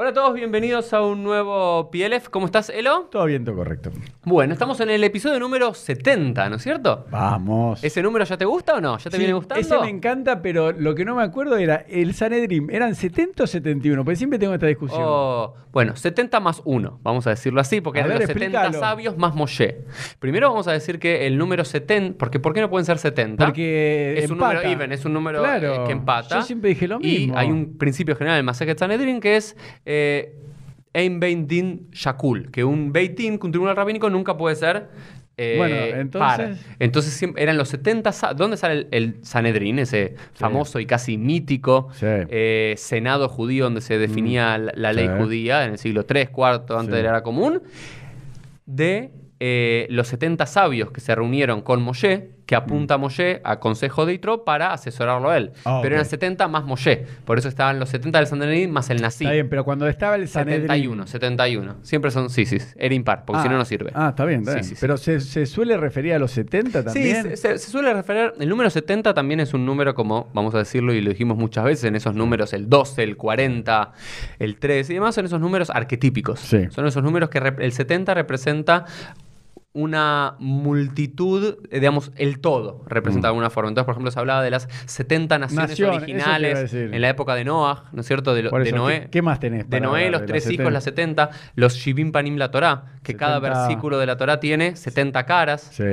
Hola a todos, bienvenidos a un nuevo PLF. ¿Cómo estás, Elo? Todo bien, todo correcto. Bueno, estamos en el episodio número 70, ¿no es cierto? Vamos. ¿Ese número ya te gusta o no? ¿Ya te Sí, viene gustando? Ese me encanta, pero lo que no me acuerdo era el Sanedrim. ¿Eran 70 o 71? Porque siempre tengo esta discusión. Oh, bueno, 70 más 1, vamos a decirlo así, porque eran los 70 explícalo. sabios más Moshe. Primero vamos a decir que el número 70, porque ¿por qué no pueden ser 70? Porque es un número even, es un número Claro. eh, que empata. Yo siempre dije lo Y mismo. hay un principio general en el Masejet Sanedrin que es Ein Bein Din Shakul, que un Beitin, que un tribunal rabínico nunca puede ser eh, Bueno, entonces- par. Entonces siempre eran los 70 sa- ¿Dónde sale el, el Sanedrin, ese famoso y casi mítico Sí. eh, senado judío donde se definía la, la ley Mm. Sí. judía en el siglo III, IV, antes de la era común? De eh, los 70 sabios que se reunieron con Moshe, que apunta a Moshe a consejo de Itro para asesorarlo a él. Ah, pero ok. eran 70 más Moshe. Por eso estaban los 70 del Sanedrín más el Nací. Está bien, pero cuando estaba el Sanedrim... 71, 71. Siempre son, sí, sí, era impar, porque si Ah, no, no sirve. Ah, está bien, está Sí, bien. sí, sí. Pero se, se suele referir a los 70 Sí, también. se, se- se suele referir. El número 70 también es un número, como vamos a decirlo y lo dijimos muchas veces, en esos números, el 12, el 40, el 3 y demás, son esos números arquetípicos. Sí. Son esos números que el 70 representa una multitud, eh, digamos, el todo representa Mm. de alguna forma. Entonces, por ejemplo, se hablaba de las 70 naciones Nación, originales en la época de Noah, ¿no es cierto? De, eso, Noé. ¿qué, qué más tenés? De Noé, los de tres hijos, las 70, los Shivim Panim la Torá, que cada 70. versículo de la Torá tiene 70 caras, Sí.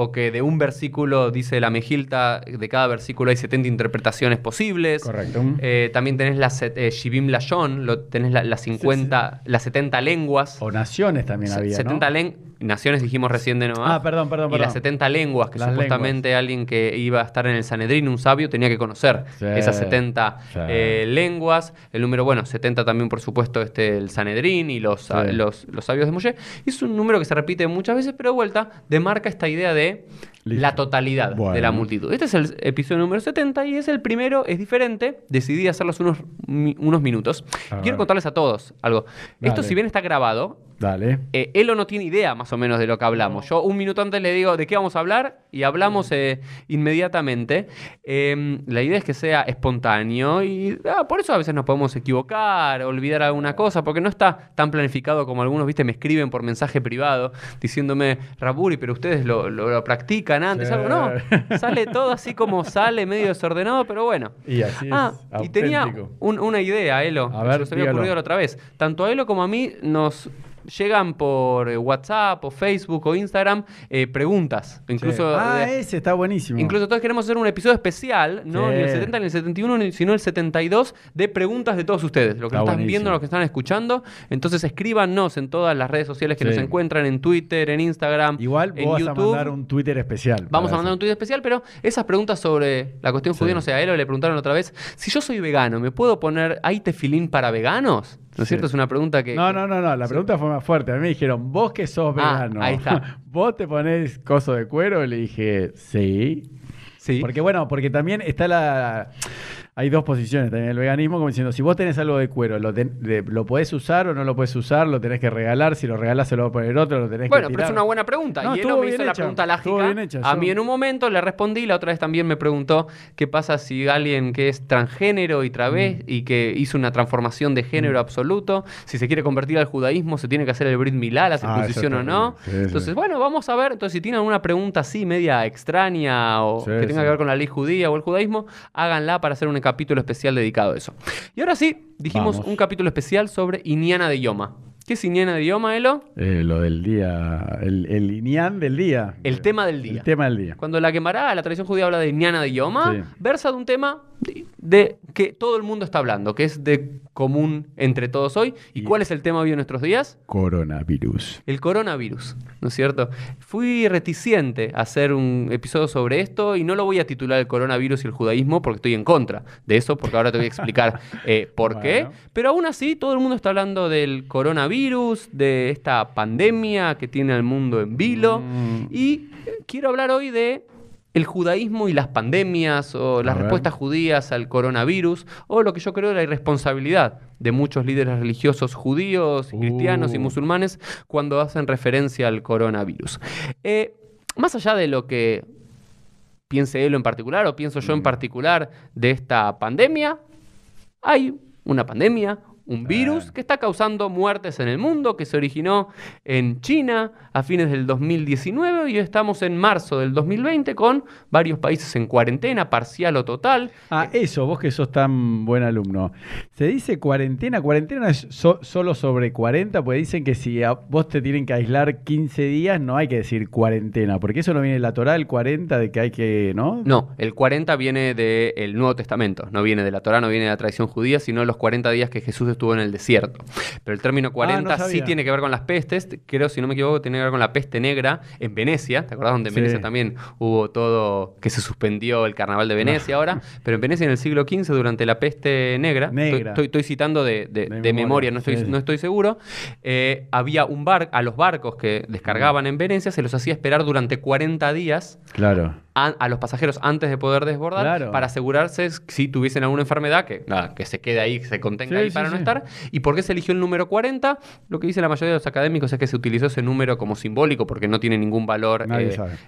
O que de un versículo, dice la Mejilta, de cada versículo hay 70 interpretaciones posibles. Correcto. Eh, también tenés set- eh, Shivim Lashon, lo, tenés la- las 50, las 70 lenguas. O naciones también había, 70 ¿no? naciones dijimos recién de Noah. Ah, perdón, perdón, Y perdón. las 70 lenguas, que Las supuestamente alguien que iba a estar en el Sanedrín, un sabio, tenía que conocer Sí, esas 70 sí. eh, lenguas. El número, bueno, 70 también, por supuesto, este, el Sanedrín y los, los sabios de Moshe. Y es un número que se repite muchas veces, pero de vuelta demarca esta idea de Listo. la totalidad de la multitud. Este es el episodio número 70 y es el primero, es diferente. Decidí hacerlos unos, unos minutos. Quiero contarles a todos algo. Esto, si bien está grabado, Dale. eh, Elo no tiene idea más o menos de lo que hablamos. Yo un minuto antes le digo de qué vamos a hablar y hablamos eh, inmediatamente. Eh, la idea es que sea espontáneo y ah, por eso a veces nos podemos equivocar, olvidar alguna cosa, porque no está tan planificado como algunos, viste, me escriben por mensaje privado diciéndome, Raburi, pero ustedes lo, lo- lo practican antes, Sí. algo. No, sale todo así como sale, medio desordenado, pero bueno. Y así es. Ah, y tenía un- una idea, Elo. A ver, se me había ocurrido la otra vez. Tanto a Elo como a mí nos llegan por eh, WhatsApp o Facebook o Instagram eh, preguntas. Incluso, Sí. Ah, de- ese está buenísimo. incluso todos queremos hacer un episodio especial, no Sí. ni el 70 ni el 71, ni- sino el 72, de preguntas de todos ustedes. Lo que Está están buenísimo. viendo, lo que están escuchando. Entonces escríbanos en todas las redes sociales que Sí. nos encuentran, en Twitter, en Instagram, Igual en vos vas a YouTube. mandar un Twitter especial. Vamos a mandar un tuit especial, pero esas preguntas sobre la cuestión judía, no sé, a él le preguntaron otra vez, si yo soy vegano, ¿me puedo poner hay tefilín para veganos? ¿No es Sí. cierto? Es una pregunta que... No, no, no, no. La pregunta fue más fuerte. A mí me dijeron, vos que sos Ah, vegano. ahí está. ¿Vos te ponés coso de cuero? Y le dije, sí. Sí. Porque bueno, porque también está la... Hay dos posiciones también el veganismo, como diciendo, si vos tenés algo de cuero, ¿lo, ten- de- ¿lo podés usar o no lo podés usar? ¿Lo tenés que regalar? Si lo regalás se lo va a poner otro, lo tenés Bueno, que pero es una buena pregunta. No, y él estuvo me hizo la pregunta lógica. hecha, a yo- mí en un momento le respondí, la otra vez también me preguntó qué pasa si alguien que es transgénero y través Mm. y que hizo una transformación de género absoluto, si se quiere convertir al judaísmo, se tiene que hacer el Brit Milá, la Ah, circuncisión o no. sí. Entonces, bueno, vamos a ver. Entonces, si tienen alguna pregunta así, media extraña o Sí, que tenga que ver con la ley judía o el judaísmo, háganla para hacer un capítulo especial dedicado a eso. Y ahora sí, dijimos Vamos. un capítulo especial sobre Iniana de Yoma. ¿Qué es Iniana de Yoma, Elo? Eh, lo del día, el, el del día. El tema del día. El tema del día. Cuando la quemará, la tradición judía habla de Ñana de Yoma, Sí. versa de un tema de- que todo el mundo está hablando, que es de común entre todos hoy. ¿Y, Y- cuál es el tema hoy en nuestros días? Coronavirus. El coronavirus, ¿no es cierto? Fui reticente a hacer un episodio sobre esto y no lo voy a titular el coronavirus y el judaísmo porque estoy en contra de eso, porque ahora te voy a explicar eh, por qué. Pero aún así, todo el mundo está hablando del coronavirus, de esta pandemia que tiene al mundo en vilo. Mm. Y eh, quiero hablar hoy de el judaísmo y las pandemias o las respuestas judías al coronavirus o lo que yo creo es la irresponsabilidad de muchos líderes religiosos judíos, y cristianos y Uh. musulmanes cuando hacen referencia al coronavirus. Eh, más allá de lo que piense él en particular o pienso yo en particular de esta pandemia, hay una pandemia, un virus que está causando muertes en el mundo, que se originó en China a fines del 2019 y estamos en marzo del 2020 con varios países en cuarentena, parcial o total. Ah, eso, vos que sos tan buen alumno. Se dice cuarentena, cuarentena es so- solo sobre 40, porque dicen que si a vos te tienen que aislar 15 días, no hay que decir cuarentena, porque eso no viene de la Torá, el 40, de que hay que, ¿no? No, el 40 viene del Nuevo Testamento, no viene de la Torá, no viene de la tradición judía, sino los 40 días que Jesús estuvo en el desierto. Pero el término 40 sí sabía. tiene que ver con las pestes, creo, si no me equivoco, tiene que ver con la peste negra en Venecia, ¿te acordás donde en Sí. Venecia también hubo todo, que se suspendió el carnaval de Venecia ahora? Pero en Venecia en el siglo XV, durante la peste negra, Negra. Estoy, estoy citando de, de- De de memoria, memoria, no estoy, sí, sí. no estoy seguro, eh, había un bar, a los barcos que descargaban en Venecia, se los hacía esperar durante 40 días Claro. A, a los pasajeros antes de poder desbordar Claro. para asegurarse si tuviesen alguna enfermedad que, nada, que se quede ahí, que se contenga Sí, ahí sí, para no sí. estar. ¿Y por qué se eligió el número 40? Lo que dice la mayoría de los académicos es que se utilizó ese número como simbólico porque no tiene ningún valor,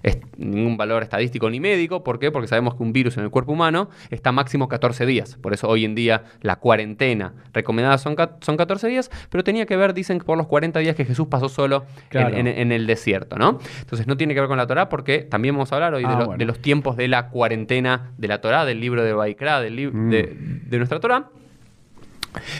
eh, ningún valor estadístico ni médico. ¿Por qué? Porque sabemos que un virus en el cuerpo humano está máximo 14 días. Por eso hoy en día la cuarentena recomendada son, son 14 días, pero tenía que ver, dicen, por los 40 días que Jesús pasó solo en- Claro. en, en el desierto, ¿no? Entonces no tiene que ver con la Torah porque también vamos a hablar hoy de, Ah, lo- bueno. De los tiempos de la cuarentena de la Torah, del libro de Baikra, del lib- Mm. de, de nuestra Torah.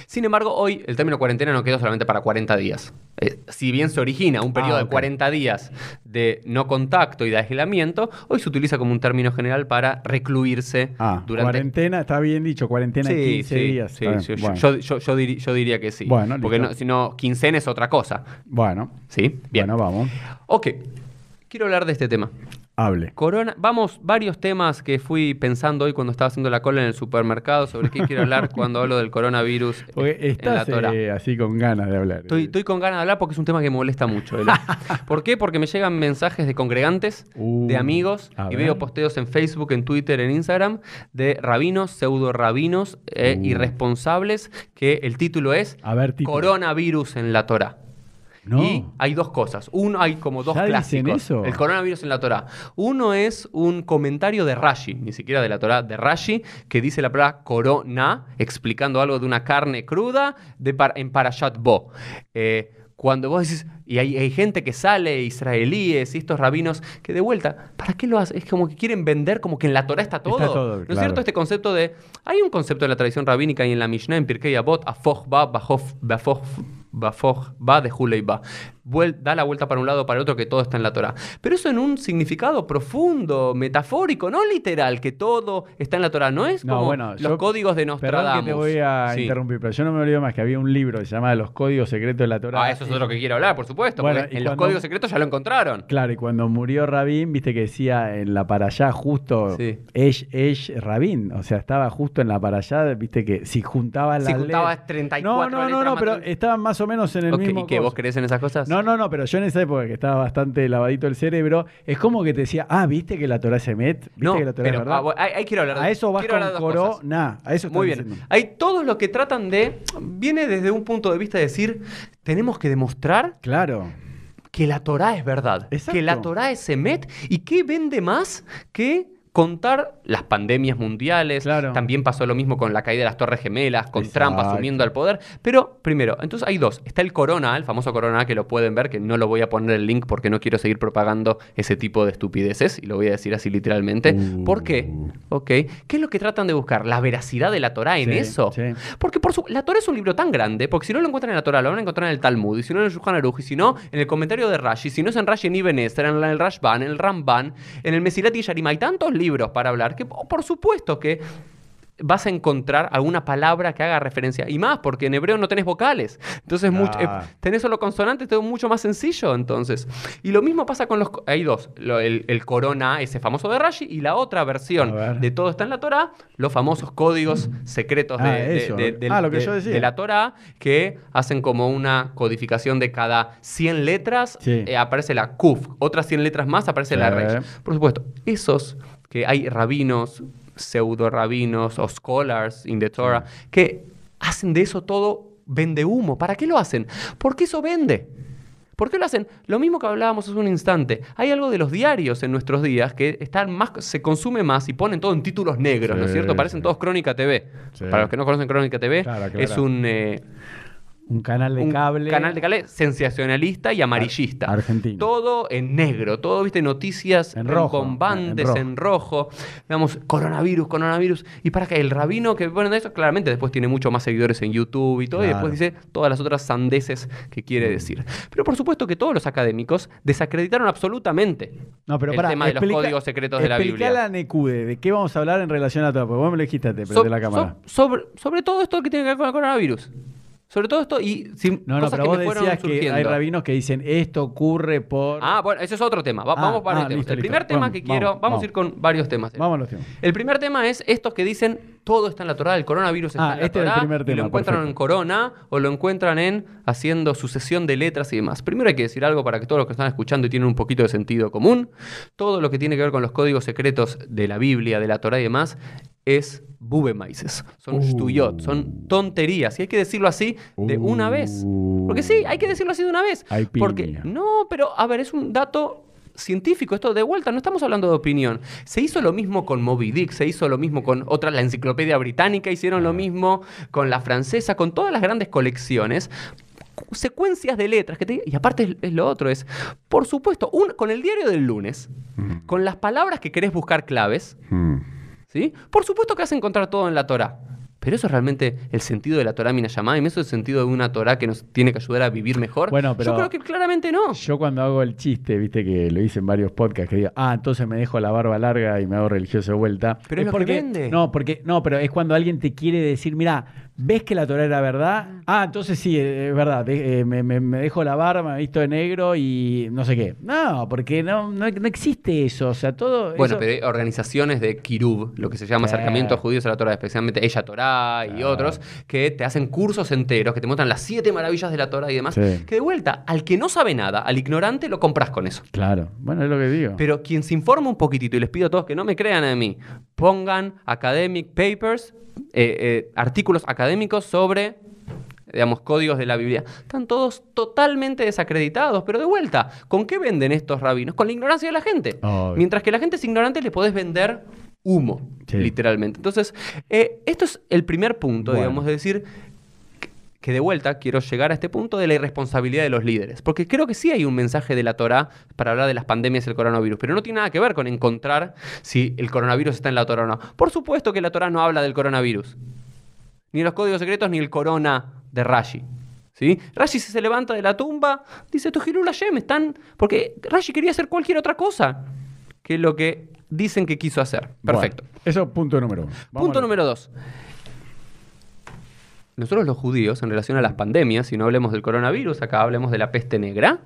Sin embargo, hoy el término cuarentena no quedó solamente para 40 días. Eh, si bien se origina un periodo Ah, de ok. 40 días de no contacto y de aislamiento, hoy se utiliza como un término general para recluirse Ah, durante... cuarentena, está bien dicho, cuarentena de 15 días. sí, sí, yo- bueno. yo, yo- yo diri- yo diría que sí. Bueno, porque no, si no, quincena es otra cosa. Bueno, ¿Sí? Bien. bueno, vamos. Ok, quiero hablar de este tema. Hable. Corona, vamos, varios temas que fui pensando hoy cuando estaba haciendo la cola en el supermercado sobre qué quiero hablar cuando hablo del coronavirus Porque en la Torah. eh, así con ganas de hablar. Estoy, estoy con ganas de hablar porque es un tema que me molesta mucho. ¿Por qué? Porque me llegan mensajes de congregantes, Uh, de amigos, y ver. veo posteos en Facebook, en Twitter, en Instagram, de rabinos, pseudo rabinos, eh, Uh. irresponsables, que el título es A ver, tipo. Coronavirus en la Torah. No. Y hay dos cosas. Uno, hay como dos ¿Ya dicen clásicos. eso? El coronavirus en la Torah. Uno es un comentario de Rashi, ni siquiera de la Torah, de Rashi, que dice la palabra corona, explicando algo de una carne cruda de par- en Parashat Bo. Eh, cuando vos decís, y hay, hay gente que sale, israelíes y estos rabinos, que de vuelta, ¿para qué lo hacen? Es como que quieren vender como que en la Torah está todo. todo, ¿No es cierto? Este concepto de. Hay un concepto en la tradición rabínica y en la Mishnah, en Pirkei Avot, Afoch Ba, Bajof- Bafoch Ba de Hulei. Vuel- da la vuelta para un lado para el otro, que todo está en la Torah. Pero eso en un significado profundo, metafórico, no literal, que todo está en la Torah. No es No, como bueno, los yo- códigos de Perdón Nostradamus. que te voy a Sí. interrumpir, pero yo no me olvido más que había un libro que se llama Los Códigos Secretos de la Torah. Ah, eso es otro que quiero hablar, por supuesto. Bueno, porque y en los códigos secretos ya lo encontraron. Claro, y cuando murió Rabín, viste que decía en la para allá justo Sí. Esh, Esh Rabín, o sea, estaba justo en la para allá, viste que si juntabas Si las juntabas letras- 34 No, no, no, letras no, más pero estaban más o menos en el Ok, mismo ¿Y coso. ¿Vos crees en esas cosas? No, no, no, pero yo en esa época que estaba bastante lavadito el cerebro, es como que te decía, ah, ¿viste que la Torah se met? ¿Viste No, que la Torah es pero verdad? ah, ahí, ahí quiero hablar de- a eso vas con Coró, nah, a eso Muy bien. diciendo. Hay todos los que tratan de. Viene desde un punto de vista de decir: tenemos que demostrar Claro. que la Torah es verdad. Exacto. Que la Torah es Emet. ¿Y qué vende más que contar las pandemias mundiales? Claro. También pasó lo mismo con la caída de las Torres Gemelas, con Exacto. Trump asumiendo el poder. Pero, primero, entonces hay dos. Está el Corona, el famoso Corona, que lo pueden ver, que no lo voy a poner el link porque no quiero seguir propagando ese tipo de estupideces, y lo voy a decir así literalmente. Uh. ¿Por qué? Ok. ¿Qué es lo que tratan de buscar? ¿La veracidad de la Torah en Sí, eso? sí. Porque por su- la Torah es un libro tan grande, porque si no lo encuentran en la Torah, lo van a encontrar en el Talmud, y si no en el Shulchan Aruch, y si no en el comentario de Rashi, si no es en Rashi en Ibn Ezra, en el Rashban, en el Ramban, en el Mesilat y Yarim, hay tantos libros para hablar que oh, por supuesto que vas a encontrar alguna palabra que haga referencia. Y más, porque en hebreo no tenés vocales. Entonces, mucho- Ah. eh, tenés solo consonantes, todo mucho más sencillo, entonces. Y lo mismo pasa con los... Hay dos. Lo- el, el corona, ese famoso de Rashi, y la otra versión ver. de todo está en la Torah, los famosos códigos secretos de, Ah, Ah, de- la Torah, que hacen como una codificación de cada 100 letras, Sí. eh, aparece la Kuf. Otras 100 letras más aparece la Sí. Resh. Por supuesto, esos que hay rabinos, pseudo rabinos o scholars in the Torah, que hacen de eso todo vende humo. ¿Para qué lo hacen? Porque eso vende. ¿Por qué lo hacen? Lo mismo que hablábamos hace un instante. Hay algo de los diarios en nuestros días que están más, se consume más y ponen todo en títulos negros, ¿no es cierto? Parecen sí. todos Crónica TV. Sí. Para los que no conocen Crónica TV, claro. es un, eh, Un canal de un cable. canal de cable sensacionalista y amarillista. Ar- argentino. Todo en negro, todo, viste, noticias En rojo, en en rojo. Digamos, coronavirus, coronavirus. Y para que el rabino que pone eso, claramente después tiene mucho más seguidores en YouTube y todo, y después dice todas las otras sandeces que quiere decir. Pero por supuesto que todos los académicos desacreditaron absolutamente No, pero el pará, tema de los códigos secretos de la Biblia. la Necude, ¿de qué vamos a hablar en relación a todo? Porque vos me lo dijiste antes, So- de la cámara. so- sobre, sobre todo esto que tiene que ver con el coronavirus. Sobre todo esto y sin no, no, cosas pero que vos me fueron decías que hay surgiendo. rabinos que dicen esto ocurre por. Ah, bueno, ese es otro tema. Va- Ah, vamos para ah, el tema. listo, El listo. primer tema Vamos, que quiero, vamos, a ir con varios temas. Vamos a los temas. El primer tema es estos que dicen todo está en la Torah, el coronavirus está Ah, en la este era el Torah, primer y tema, lo encuentran perfecto. en Corona o lo encuentran en haciendo sucesión de letras y demás. Primero hay que decir algo para que todos los que están escuchando y tienen un poquito de sentido común, todo lo que tiene que ver con los códigos secretos de la Biblia, de la Torah y demás, es bubemaises, son Uh. shtuyot, son tonterías, y hay que decirlo así de una vez. Uh. Porque sí, hay que decirlo así de una vez. Hay Porque no, pero a ver, es un dato científico, esto de vuelta, no estamos hablando de opinión. Se hizo lo mismo con Moby Dick, se hizo lo mismo con otra, la enciclopedia británica, hicieron Ah. lo mismo con la francesa, con todas las grandes colecciones secuencias de letras que te- y aparte es, es lo otro es por supuesto un- con el diario del lunes Mm. con las palabras que querés buscar claves Mm. ¿Sí? por supuesto que vas a encontrar todo en la Torah pero eso es realmente el sentido de la Torah Minayamá y eso es el sentido de una Torah que nos tiene que ayudar a vivir mejor Bueno, pero- yo creo que claramente no Yo cuando hago el chiste, viste que lo hice en varios podcasts, que digo, ah, entonces me dejo la barba larga y me hago religioso de vuelta. Pero es lo que porque, vende. No, porque, no, pero es cuando alguien te quiere decir, mira, ¿ves que la Torah era verdad? Ah, entonces sí, es verdad, eh, me, me- me dejo la barba, me visto de negro y no sé qué. No, porque no, no, no existe eso, o sea, todo Bueno, eso- pero hay organizaciones de Kirub, lo que se llama acercamiento a judíos a la Torah, especialmente Ella Torah y Claro. otros, que te hacen cursos enteros, que te muestran las siete maravillas de la Torah y demás. Sí. Que de vuelta, al que no sabe nada, al ignorante, lo compras con eso. Claro, bueno, es lo que digo. Pero quien se informa un poquitito, y les pido a todos que no me crean a mí, pongan academic papers, eh, eh, artículos académicos sobre digamos, códigos de la Biblia, están todos totalmente desacreditados. Pero de vuelta, ¿con qué venden estos rabinos? Con la ignorancia de la gente. Mientras que la gente es ignorante, le podés vender humo, Sí. literalmente. Entonces, eh, esto es el primer punto, Bueno. digamos, de decir que de vuelta quiero llegar a este punto de la irresponsabilidad de los líderes. Porque creo que sí hay un mensaje de la Torah para hablar de las pandemias y el coronavirus, pero no tiene nada que ver con encontrar si el coronavirus está en la Torah o no. Por supuesto que la Torah no habla del coronavirus. Ni los códigos secretos ni el corona de Rashi. ¿Sí? Rashi se levanta de la tumba, dice, Tojirul Hashem, están... Porque Rashi quería hacer cualquier otra cosa que lo que dicen que quiso hacer. Perfecto. Bueno, eso punto número uno. Vamos Punto número dos. Nosotros los judíos, en relación a las pandemias, si no hablemos del coronavirus, acá hablemos de la peste negra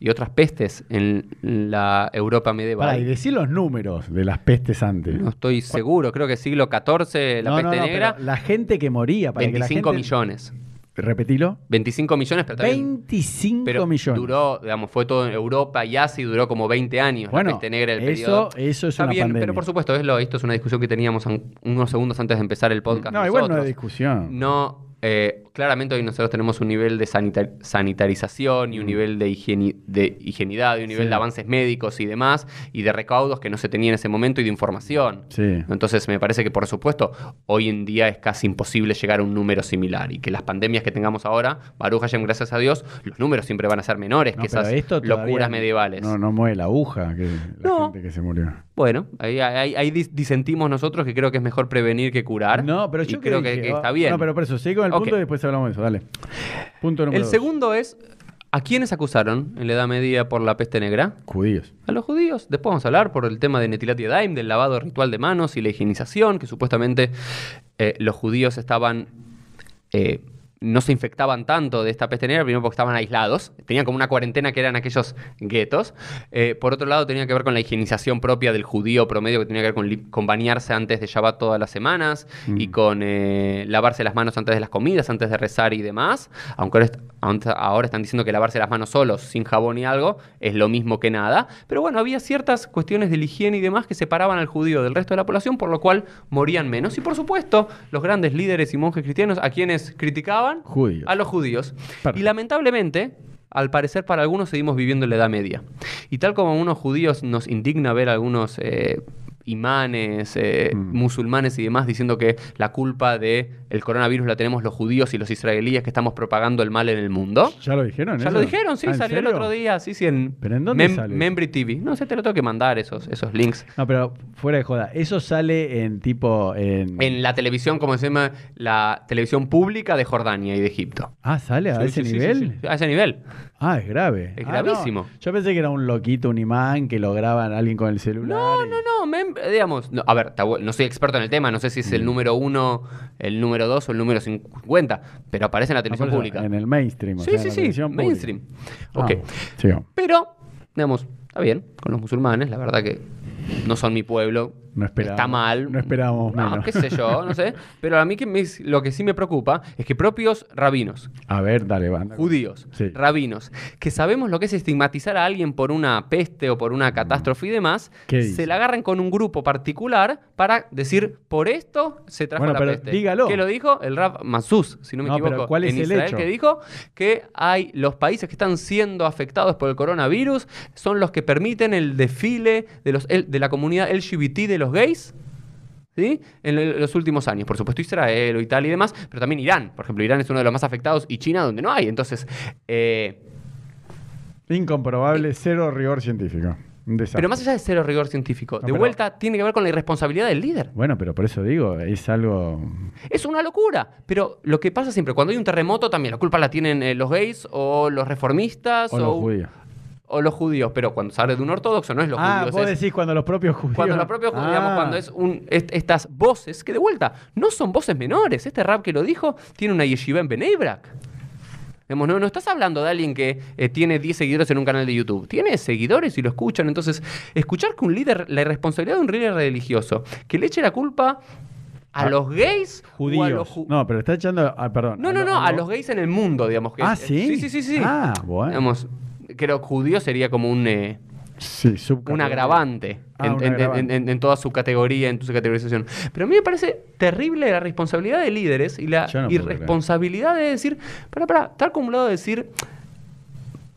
y otras pestes en la Europa medieval. Pará, y decir los números de las pestes antes. No estoy seguro, creo que siglo XIV, la No, no, peste no, negra, pero la gente que moría, para 25 que la gente... millones. Repetilo. 25 millones, pero también... 25 Pero millones. duró, digamos, fue todo en Europa y Asia y duró como 20 años Bueno, la peste negra del eso- periodo. eso es Está una bien, pandemia. pero por supuesto, es lo, esto es una discusión que teníamos unos segundos antes de empezar el podcast. no, igual no es discusión. No, eh, claramente hoy nosotros tenemos un nivel de sanita- sanitarización y un nivel de, higieni- de higienidad y un nivel Mm. Sí. de avances médicos y demás, y de recaudos que no se tenía en ese momento y de información. Sí. Entonces me parece que por supuesto hoy en día es casi imposible llegar a un número similar y que las pandemias que tengamos ahora, Baruch Hashem, gracias a Dios, los números siempre van a ser menores No, que esas locuras medievales. No, no mueve la aguja que la No. gente que se murió. Bueno, ahí, ahí- ahí dis- disentimos nosotros que creo que es mejor prevenir que curar. No, pero y yo creo que que, está ah, bien. No, pero por eso, seguí con el punto y después hablamos de eso. Dale. Punto número El dos. segundo es, ¿A quiénes acusaron en la Edad Media por la peste negra? Judíos. A los judíos. Después vamos a hablar por el tema de Netilat Yadayim, del lavado ritual de manos y la higienización, que supuestamente eh, los judíos estaban... eh, no se infectaban tanto de esta peste negra, primero porque estaban aislados, tenían como una cuarentena que eran aquellos guetos. Eh, por otro lado, tenía que ver con la higienización propia del judío promedio, que tenía que ver con, bañarse antes de Shabbat todas las semanas y Mm. con eh, lavarse las manos antes de las comidas, antes de rezar y demás. Aunque ahora, est- aunque ahora están diciendo que lavarse las manos solos, sin jabón y algo, es lo mismo que nada. Pero bueno, había ciertas cuestiones de la higiene y demás que separaban al judío del resto de la población, por lo cual morían menos. Y por supuesto, los grandes líderes y monjes cristianos, a quienes criticaban, Judíos. a los judíos. Perfecto. Y lamentablemente, al parecer para algunos seguimos viviendo en la Edad Media. Y tal como a unos judíos nos indigna ver algunos eh, imanes, eh, Mm. musulmanes y demás diciendo que la culpa de el coronavirus la tenemos los judíos y los israelíes que estamos propagando el mal en el mundo. ¿Ya lo dijeron? Ya eso? lo dijeron, sí, Ah, ¿en salió el otro día, sí, sí, en, ¿Pero en dónde sale? Membry TV. No sé, te lo tengo que mandar esos, esos links. No, pero fuera de joda. Eso sale en tipo. En... En la televisión, como se llama, la televisión pública de Jordania y de Egipto. Ah, sale a Sí, ese sí, nivel. sí. A ese nivel. Ah, es grave. Es Ah, no. gravísimo. Yo pensé que era un loquito, un imán que lo graban alguien con el celular. No, y- no, no, digamos, no, a ver, no soy experto en el tema, no sé si es Mm. el número uno, el número dos o el número 50, pero aparece en la Ah, televisión pública. En el mainstream. o Sí, sea, sí, sí, mainstream. Ah, Ok. sigamos. Pero, digamos, está bien, con los musulmanes, la verdad que no son mi pueblo. No Está mal. no esperábamos No, menos. qué sé yo, no sé. Pero a mí que me- lo que sí me preocupa es que propios rabinos, A ver, dale, banda. judíos, Sí. rabinos, que sabemos lo que es estigmatizar a alguien por una peste o por una catástrofe y demás, ¿Qué se la agarran con un grupo particular para decir, por esto se trajo Bueno, la pero peste. dígalo. ¿Qué lo dijo? El Rab Masús, si no me No, pero equivoco, ¿cuál es en el Israel, hecho? que dijo que hay los países que están siendo afectados por el coronavirus son los que permiten el desfile de, los, el- de la comunidad LGBT de los gays. ¿Sí? En los últimos años, por supuesto Israel o Italia y demás, pero también Irán, por ejemplo, Irán es uno de los más afectados y China donde no hay. Entonces, eh, Incomprobable, cero rigor científico. Pero más allá de cero rigor científico, No, de vuelta tiene que ver con la irresponsabilidad del líder. Bueno, pero por eso digo, es algo. Es una locura. Pero lo que pasa siempre, cuando hay un terremoto, también la culpa la tienen eh, los gays o los reformistas O los judíos. O los judíos. Pero cuando sale de un ortodoxo, no es los ah, judíos. vos es decís cuando los propios judíos. cuando los propios judíos, digamos, Ah. cuando es un, est- estas voces, que de vuelta, no son voces menores. Este rap que lo dijo tiene una yeshiva en. Digamos, no, no estás hablando de alguien que eh, tiene 10 seguidores en un canal de YouTube. Tiene seguidores y lo escuchan. Entonces, escuchar que un líder, la irresponsabilidad de un líder religioso, que le eche la culpa a Ah, los gays o a Judíos. los ju- no, pero está echando. Ah, perdón. no, no, no, a los gays en el mundo, digamos. Que Ah, es- ¿sí? Sí, sí, sí. sí. Ah, bueno. Digamos, creo que judío sería como un, eh, Sí, un agravante, Ah, en, un en- agravante. en- en- en toda su categoría, en su categorización. Pero a mí me parece terrible la responsabilidad de líderes y la no irresponsabilidad de decir, para, para, estar acumulado de decir,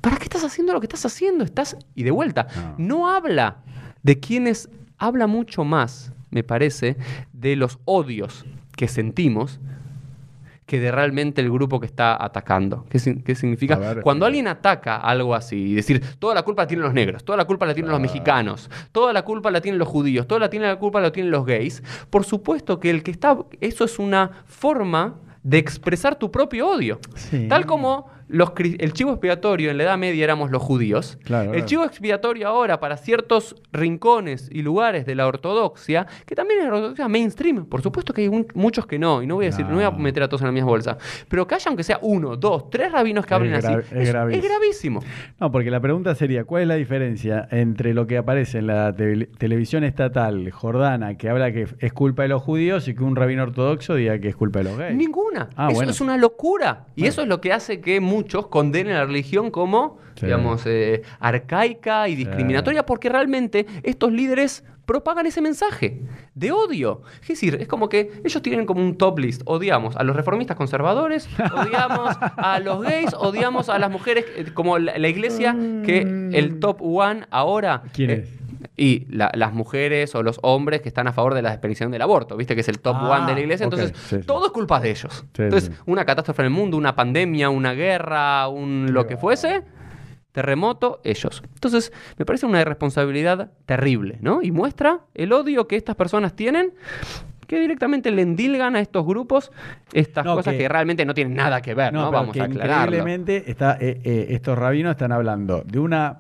¿para qué estás haciendo lo que estás haciendo? Estás, y de vuelta, No. no habla de quienes, habla mucho más, me parece, de los odios que sentimos que de realmente el grupo que está atacando. ¿Qué, qué significa? Ver, Cuando explica. alguien ataca algo así y decir, toda la culpa la tienen los negros, toda la culpa la tienen los mexicanos, toda la culpa la tienen los judíos, toda la, tiene la culpa la tienen los gays, por supuesto que el que está, eso es una forma de expresar tu propio odio. Sí. Tal como los, el chivo expiatorio en la Edad Media éramos los judíos, Claro, el claro. chivo expiatorio ahora para ciertos rincones y lugares de la ortodoxia, que también es la ortodoxia mainstream, por supuesto que hay un- muchos que no, y no voy a decir, no voy a meter a todos en la misma bolsa, pero que haya aunque sea uno, dos, tres rabinos que hablen así, es es, gravísimo. es gravísimo. No, porque la pregunta sería, ¿cuál es la diferencia entre lo que aparece en la te- televisión estatal jordana, que habla que es culpa de los judíos, y que un rabino ortodoxo diga que es culpa de los gays? Ninguna. Ah, eso bueno. es una locura. Y Bueno. eso es lo que hace que muchos condenen a la religión como, Sí. digamos, eh, arcaica y discriminatoria, porque realmente estos líderes propagan ese mensaje de odio. Es decir, es como que ellos tienen como un top list. Odiamos a los reformistas conservadores, odiamos a los gays, odiamos a las mujeres, eh, como la, la iglesia, que el top one ahora... ¿Quién eh, es? Y la- las mujeres o los hombres que están a favor de la despenalización del aborto, viste que es el top Ah, one de la iglesia. Entonces, sí. todo es culpa de ellos. Sí, Entonces, una catástrofe en el mundo, una pandemia, una guerra, un lo que fuese, terremoto, ellos. Entonces, me parece una irresponsabilidad terrible, ¿no? Y muestra el odio que estas personas tienen, que directamente le endilgan a estos grupos estas No, cosas que- que, realmente no tienen nada que ver, ¿no? Vamos a aclararlo. Increíblemente, está, eh, eh, estos rabinos están hablando de una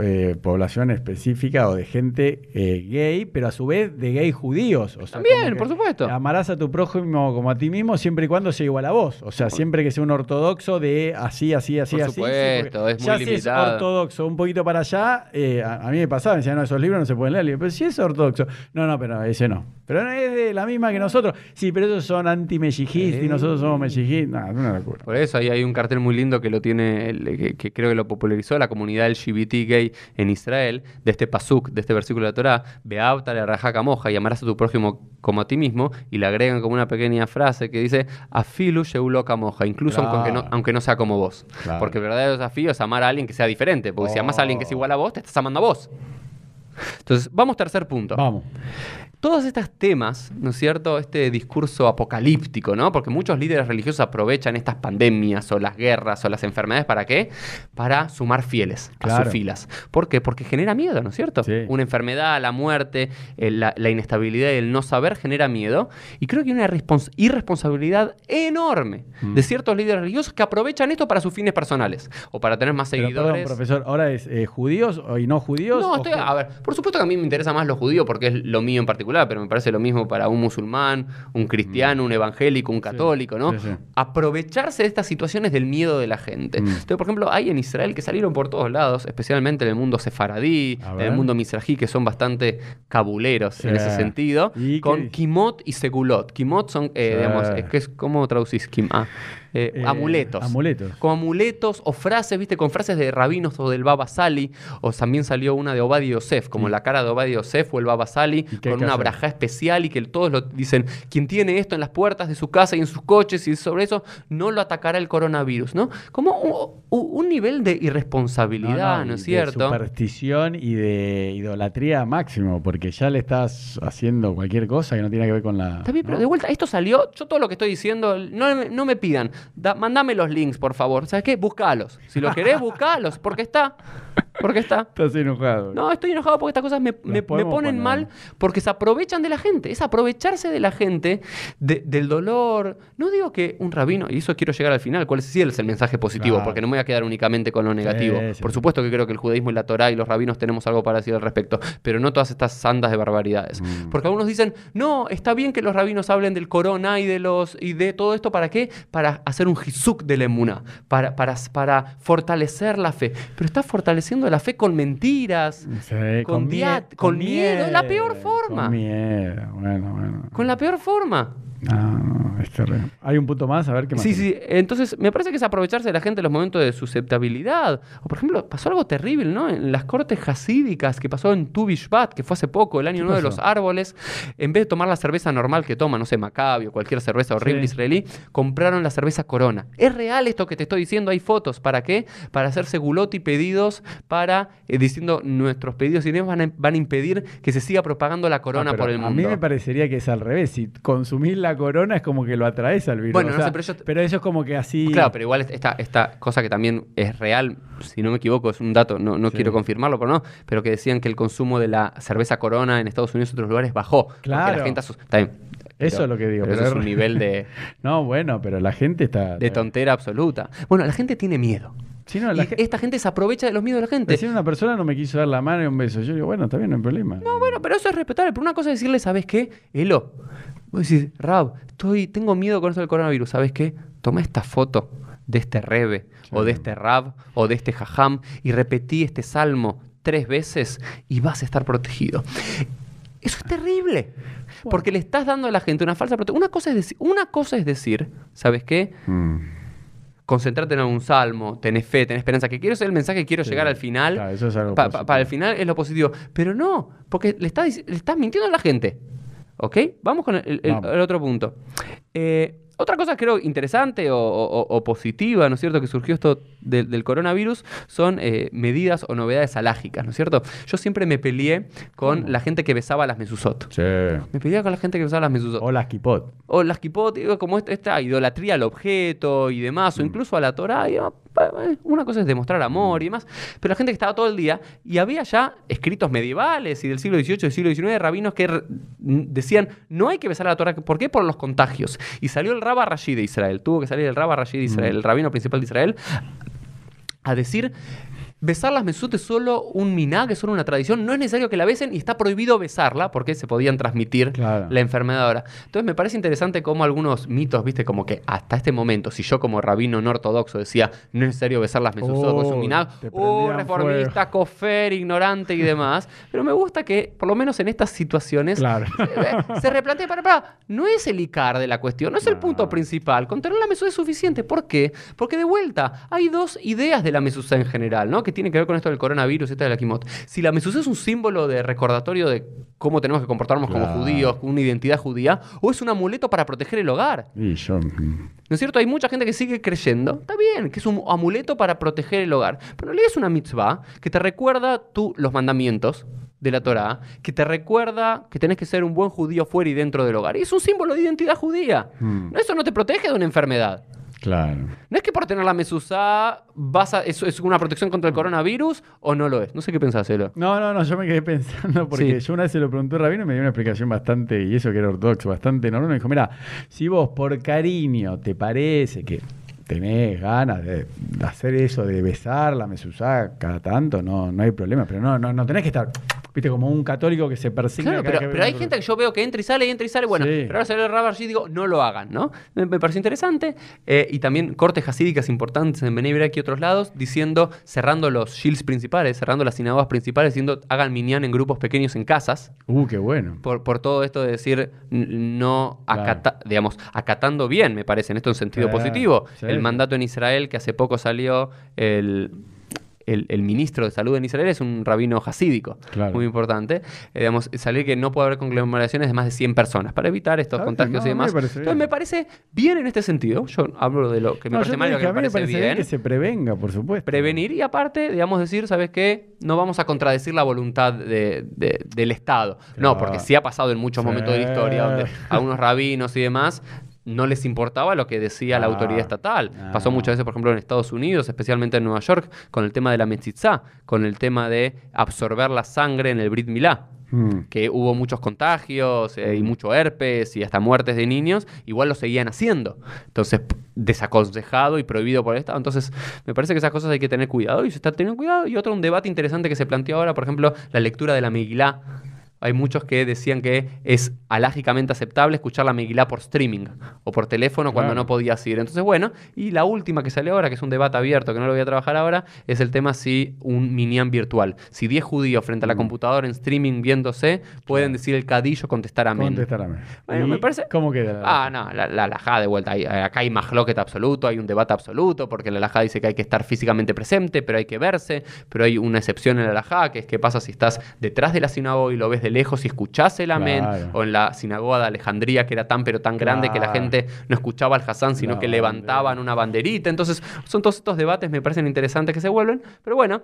eh, población específica o de gente eh, gay, pero a su vez de gay judíos. O sea, También, por supuesto. Amarás a tu prójimo como a ti mismo siempre y cuando sea igual a vos. O sea, siempre que sea un ortodoxo de así, así, así, Por así. sí, supuesto, es muy ya si es ortodoxo un poquito para allá, eh, a, a mí me pasaba, me decían, no, esos libros no se pueden leer. Digo, pero si es ortodoxo. No, no, pero ese no. Pero no es de la misma que nosotros. Sí, pero esos son anti-mejijistas y Eh. nosotros somos mejijistas. No, locura. Por eso ahí hay un cartel muy lindo que lo tiene, el- que, que creo que lo popularizó la comunidad LGBT gay en Israel, de este pasuk, de este versículo de la Torah, Beabta le rajaca moja y amarás a tu prójimo como a ti mismo, y le agregan como una pequeña frase que dice, afilu sheuloka moja, incluso aunque, no, aunque no sea como vos. Claro. Porque el verdadero desafío es amar a alguien que sea diferente, porque si amas a alguien que es Oh. igual a vos, te estás amando a vos. Entonces, vamos tercer punto. Vamos. Todos estos temas, ¿no es cierto? Este discurso apocalíptico, ¿no? Porque muchos líderes religiosos aprovechan estas pandemias o las guerras o las enfermedades, ¿para qué? Para sumar fieles a sus filas. ¿Por qué? Porque genera miedo, ¿no es cierto? Sí. Una enfermedad, la muerte, la, la inestabilidad y el no saber genera miedo. Y creo que hay una respons- irresponsabilidad enorme Mm. de ciertos líderes religiosos que aprovechan esto para sus fines personales o para tener más Pero, seguidores. perdón, profesor, ¿ahora es eh, judíos o- y no judíos? No, estoy, a ver, por supuesto que a mí me interesa más lo judío porque es lo mío en particular, pero me parece lo mismo para un musulmán, un cristiano, un evangélico, un católico, ¿no? Mm. sí, sí. Aprovecharse de estas situaciones del miedo de la gente. Mm. Entonces, por ejemplo, hay en Israel que salieron por todos lados, especialmente en el mundo sefaradí, en el mundo misrají, que son bastante cabuleros en ese sentido, ¿Y qué con kimot y segulot. Kimot son, eh, digamos, ¿qué es, ¿cómo traducís kim? Ah, eh, Eh, amuletos amuletos. como amuletos o frases, viste, con frases de rabinos o del Baba Sali, o también salió una de Obadi Yosef, como la cara de Obadi Yosef o el Baba Sali, ¿Y qué hay con una braja especial y que todos lo dicen, quien tiene esto en las puertas de su casa y en sus coches y sobre eso, no lo atacará el coronavirus, ¿no? Como un, nivel de irresponsabilidad, ¿no, es de cierto? superstición y de idolatría máximo, porque ya le estás haciendo cualquier cosa que no tiene que ver con la. Está bien, pero de vuelta, esto salió, yo todo lo que estoy diciendo, no, no me pidan, da- mandame los links, por favor. ¿Sabes qué? Buscalos. Si lo querés, buscalos, porque está. Porque está. Estás enojado. No, estoy enojado porque estas cosas me, me- me ponen poner. mal porque se aprovechan de la gente. Es aprovecharse de la gente, de- del dolor. No digo que un rabino, y eso quiero llegar al final, cuál es, sí es el mensaje positivo, Claro. porque no me voy a quedar únicamente con lo negativo. Sí, sí, Por supuesto que creo que el judaísmo y la Torá y los rabinos tenemos algo para decir al respecto, pero no todas estas sandas de barbaridades. Mm. Porque algunos dicen, no, está bien que los rabinos hablen del corona y de los y de todo esto, ¿para qué? Para hacer un jizuk de la emuná, para, para, para fortalecer la fe. Pero está fortaleciendo la fe con mentiras, Sí, con mie- diat- con miedo, la peor forma. Con miedo, bueno, bueno. con la peor forma. No, no, es terrible. Hay un punto más, a ver qué más. Sí, sí. Entonces, me parece que es aprovecharse de la gente en los momentos de susceptibilidad. O, por ejemplo, pasó algo terrible, ¿no? En las cortes hasídicas que pasó en Tu Bishvat, que fue hace poco, el año ¿Qué nuevo de pasó? los árboles. En vez de tomar la cerveza normal que toma, no sé, Maccabi o cualquier cerveza horrible Sí. israelí, compraron la cerveza Corona. ¿Es real esto que te estoy diciendo? Hay fotos. ¿Para qué? Para hacer seguloti pedidos para, eh, diciendo, nuestros pedidos y demás van a, van a impedir que se siga propagando la Ah, Corona por el A mundo. mí me parecería que es al revés. Si consumís la corona es como que lo atraes al virus. Bueno, O no sea, sé, pero yo- pero eso es como que así. Claro, pero igual esta, esta cosa que también es real, si no me equivoco, es un dato, no, no Sí. quiero confirmarlo, pero no, pero que decían que el consumo de la cerveza Corona en Estados Unidos y otros lugares bajó. Claro. la gente asus- Eso pero- es lo que digo, Pero, pero eso es un nivel de, No, bueno, pero la gente está. de tontera absoluta. Bueno, la gente tiene miedo. Si no, la y ge- esta gente se aprovecha de los miedos de la gente. Recién una persona no me quiso dar la mano y un beso. Yo digo, bueno, está bien, no hay problema. No, bueno, pero eso es respetable. Pero una cosa es decirle, ¿sabes qué? Elo, vos decís, Rab, estoy, tengo miedo con eso del coronavirus. ¿Sabes qué? Toma esta foto de este Rebe, o de este Rab, o de este Jajam, y repetí este salmo tres veces y vas a estar protegido. Eso es terrible. Porque le estás dando a la gente una falsa protección. Una cosa es decir, una cosa es decir, ¿sabes qué? Mm. Concentrarte en algún salmo, tenés fe, tenés esperanza, que quiero ser el mensaje quiero Sí. llegar al final. Claro, eso es algo Pa- pa- positivo. para el final es lo positivo. Pero no, porque le estás, le estás mintiendo a la gente. ¿Ok? Vamos con el, el- Vamos. el otro punto. Eh, otra cosa creo interesante o, o- o positiva, ¿no es cierto?, que surgió esto del- del coronavirus son eh, medidas o novedades alágicas, ¿no es cierto? Yo siempre me peleé con la gente que besaba las mesuzot. Sí. Me peleé con la gente que besaba las mesuzot. O las kipot. O las kipot, digo, como esta, esta idolatría al objeto y demás, Mm. o incluso a la Torah. eh, una cosa es demostrar amor y demás, pero la gente que estaba todo el día, y había ya escritos medievales y del siglo XVIII, del siglo XIX, rabinos que decían, no hay que besar a la Torah, ¿por qué? Por los contagios. Y salió el Rabba Rashid de Israel, tuvo que salir el Rabba Rashid de Israel, el rabino principal de Israel, a decir... Besar las mesut es solo un minag, es solo una tradición. No es necesario que la besen y está prohibido besarla porque se podían transmitir Claro. la enfermedad ahora. Entonces me parece interesante cómo algunos mitos, viste, como que hasta este momento, si yo como rabino no ortodoxo decía no es necesario besar las mesuzot, Oh, es un minag, te oh, reformista, cofer, ignorante y demás. Pero me gusta que, por lo menos en estas situaciones, Claro. se, se replantea, para, para, no es el icar de la cuestión, no es el punto principal. Con tener la mesuzá es suficiente. ¿Por qué? Porque de vuelta, hay dos ideas de la mesuzá en general, ¿no? Que tiene que ver con esto del coronavirus y esta de la quimot. Si la mesuzá es un símbolo de recordatorio de cómo tenemos que comportarnos como judíos, con una identidad judía, o es un amuleto para proteger el hogar. Y yo. mm, ¿No es cierto? Hay mucha gente que sigue creyendo, está bien, que es un amuleto para proteger el hogar. Pero en realidad es una mitzvah que te recuerda tú los mandamientos de la Torá, que te recuerda que tenés que ser un buen judío fuera y dentro del hogar. Y es un símbolo de identidad judía. Mm. Eso no te protege de una enfermedad. Claro. No es que por tener la mesuzá vas a, eso es una protección contra el coronavirus o no lo es. No sé qué pensás, Elo. No, no, no, yo me quedé pensando porque Sí. yo una vez se lo pregunté a Rabino y me dio una explicación bastante, y eso que era ortodoxo, bastante normal. Me dijo, mira, si vos por cariño te parece que tenés ganas de hacer eso, de besar la mesuzá cada tanto, no, no hay problema, pero no, no, no tenés que estar, viste, como un católico que se persigue. Claro, pero, pero hay gente que yo veo que entra y sale, entra y sale. Bueno, Sí. pero ahora salió el Rabar y digo, no lo hagan, ¿no? Me, me pareció interesante. Eh, y también cortes hasídicas importantes en Bnei Brak y otros lados, diciendo, cerrando los shields principales, cerrando las sinagogas principales, diciendo, hagan minyan en grupos pequeños en casas. Uh, qué bueno. Por, por todo esto de decir, no Claro. acata- digamos, acatando bien, me parece, en esto en sentido Claro, positivo. sí, el mandato en Israel, que hace poco salió el, el, el ministro de salud en Israel, es un rabino hasídico, Claro. muy importante. Eh, digamos, salir que no puede haber conglomeraciones de más de 100 personas para evitar estos contagios no, y me demás. Entonces me parece bien en este sentido. Yo hablo de lo que me No, parece mal y lo que me parece bien bien. que se prevenga, por supuesto. Prevenir y aparte, digamos, decir, ¿sabes qué? No vamos a contradecir la voluntad de- de- del Estado. No, porque sí ha pasado en muchos Sí. momentos de la historia donde algunos rabinos y demás no les importaba lo que decía la Ah. autoridad estatal. Ah. Pasó muchas veces, por ejemplo, en Estados Unidos, especialmente en Nueva York, con el tema de la metzitzá, con el tema de absorber la sangre en el Brit Milá Mm. que hubo muchos contagios eh, y mucho herpes y hasta muertes de niños, igual lo seguían haciendo. Entonces, desaconsejado y prohibido por el Estado. Entonces, me parece que esas cosas hay que tener cuidado y se está teniendo cuidado. Y otro, un debate interesante que se planteó ahora, por ejemplo, la lectura de la Megilá. Hay muchos que decían que es alágicamente aceptable escuchar la Megilá por streaming o por teléfono cuando Claro. no podías ir. Entonces, bueno, y la última que salió ahora, que es un debate abierto, que no lo voy a trabajar ahora, es el tema si un minyan virtual. Si 10 judíos frente a la Mm. computadora en streaming viéndose pueden decir el cadillo, contestar amén. Contestar amén. Bueno, ¿Y me parece- ¿Cómo queda? la- Ah, no, la, la alajá de vuelta. Hay- acá hay mahloket absoluto, hay un debate absoluto, porque la alajá dice que hay que estar físicamente presente, pero hay que verse. Pero hay una excepción en la alajá, que es qué pasa si estás detrás de la sinagoga y lo ves de lejos y escuchás el amén. Claro. O en la sinagoga de Alejandría, que era tan pero tan grande que la gente no escuchaba al Hassan, sino que bandera. levantaban una banderita. Entonces, son todos estos debates, me parecen interesantes que se vuelven. Pero bueno,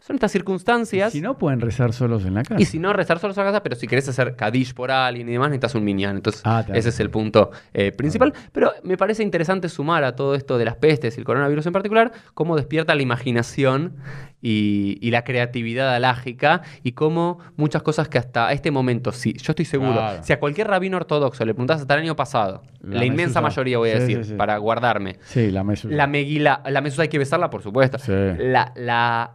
son estas circunstancias. Si no, pueden rezar solos en la casa. Y si no, rezar solo a casa, pero si querés hacer Kadish por alguien y demás, necesitas un minyan. Entonces, Ah, ese es el punto eh, principal. Pero me parece interesante sumar a todo esto de las pestes y el coronavirus en particular, cómo despierta la imaginación y, y la creatividad alágica y cómo muchas cosas que hasta este momento, sí, yo estoy seguro, Claro. si a cualquier rabino ortodoxo le preguntás hasta el año pasado, la, La inmensa mayoría voy a Sí, decir, sí, sí. para guardarme, Sí, la mesura. la Megilá, la Mesuzá hay que besarla, por supuesto. Sí. La, la,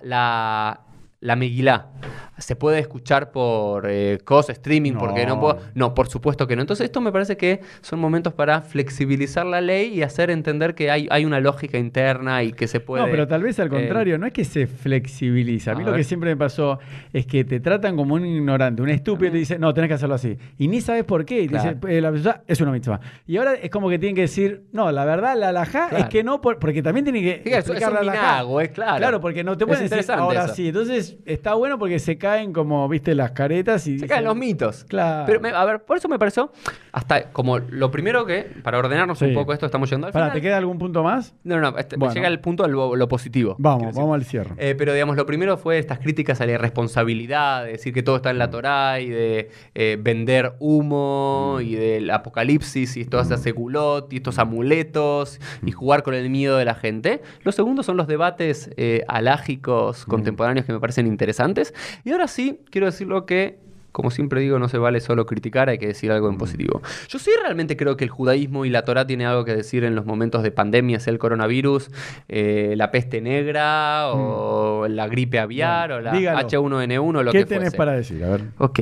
la, la se puede escuchar por eh, cos, streaming, porque no puedo. No, por supuesto que no. Entonces, esto me parece que son momentos para flexibilizar la ley y hacer entender que hay, hay una lógica interna y que se puede. No, pero tal vez al eh, contrario, no es que se flexibiliza. A mí A lo ver. que siempre me pasó es que te tratan como un ignorante, un estúpido, y te dicen, no, tenés que hacerlo así. Y ni sabes por qué. Y te dicen, "Eh, la mitzvah es una mitzvah. Y ahora es como que tienen que decir, no, la verdad, la alajá Claro. es que no, por- porque también tienen que es- es explicar un la alajá. minago, es claro. Claro, porque no te Es pueden decir ahora eso. sí. Entonces está bueno porque se caen como, viste, las caretas y. Se dicen- caen los mitos. Claro. Pero, me- a ver, por eso me pareció, hasta como lo primero que, para ordenarnos un poco esto, estamos yendo al Pará, final. ¿te queda algún punto más? No, no, este- Bueno. llega el punto de lo, lo positivo. Vamos, vamos al cierre. Eh, pero digamos, lo primero fue estas críticas a la irresponsabilidad, de decir que todo está en la Torá y de eh, vender humo y del apocalipsis y todas esas segulot y estos amuletos y jugar con el miedo de la gente. Los segundos son los debates eh, alágicos contemporáneos que me parecen interesantes. Y ahora sí, quiero decirlo que como siempre digo, no se vale solo criticar, hay que decir algo en positivo. Yo sí realmente creo que el judaísmo y la Torá tiene algo que decir en los momentos de pandemia, sea el coronavirus, eh, la peste negra, o la gripe aviar, o la dígalo. H1N1, o lo ¿Qué que tenés fuese. para decir? A ver. Ok.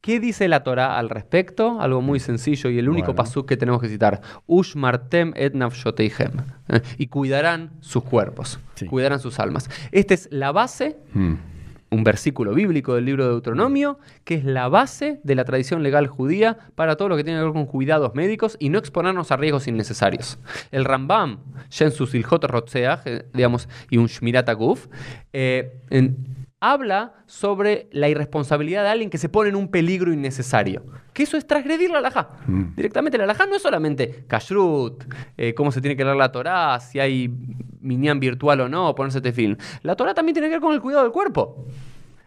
¿Qué dice la Torá al respecto? Algo muy sencillo y el único Bueno. pasuk que tenemos que citar. Ush martem et nafshoteihem. Eh, Y cuidarán sus cuerpos, Sí. cuidarán sus almas. Esta es la base Mm. Un versículo bíblico del libro de Deuteronomio, que es la base de la tradición legal judía para todo lo que tiene que ver con cuidados médicos y no exponernos a riesgos innecesarios. El Rambam, ya en sus Ilhot Rotzeach, eh, digamos, y un Shmirat Aguf, eh, en- habla sobre la irresponsabilidad de alguien que se pone en un peligro innecesario. Que eso es transgredir la alajá. Mm. Directamente la alajá no es solamente kashrut, eh, cómo se tiene que leer la Torá, si hay minyan virtual o no, ponerse tefil. La Torá también tiene que ver con el cuidado del cuerpo.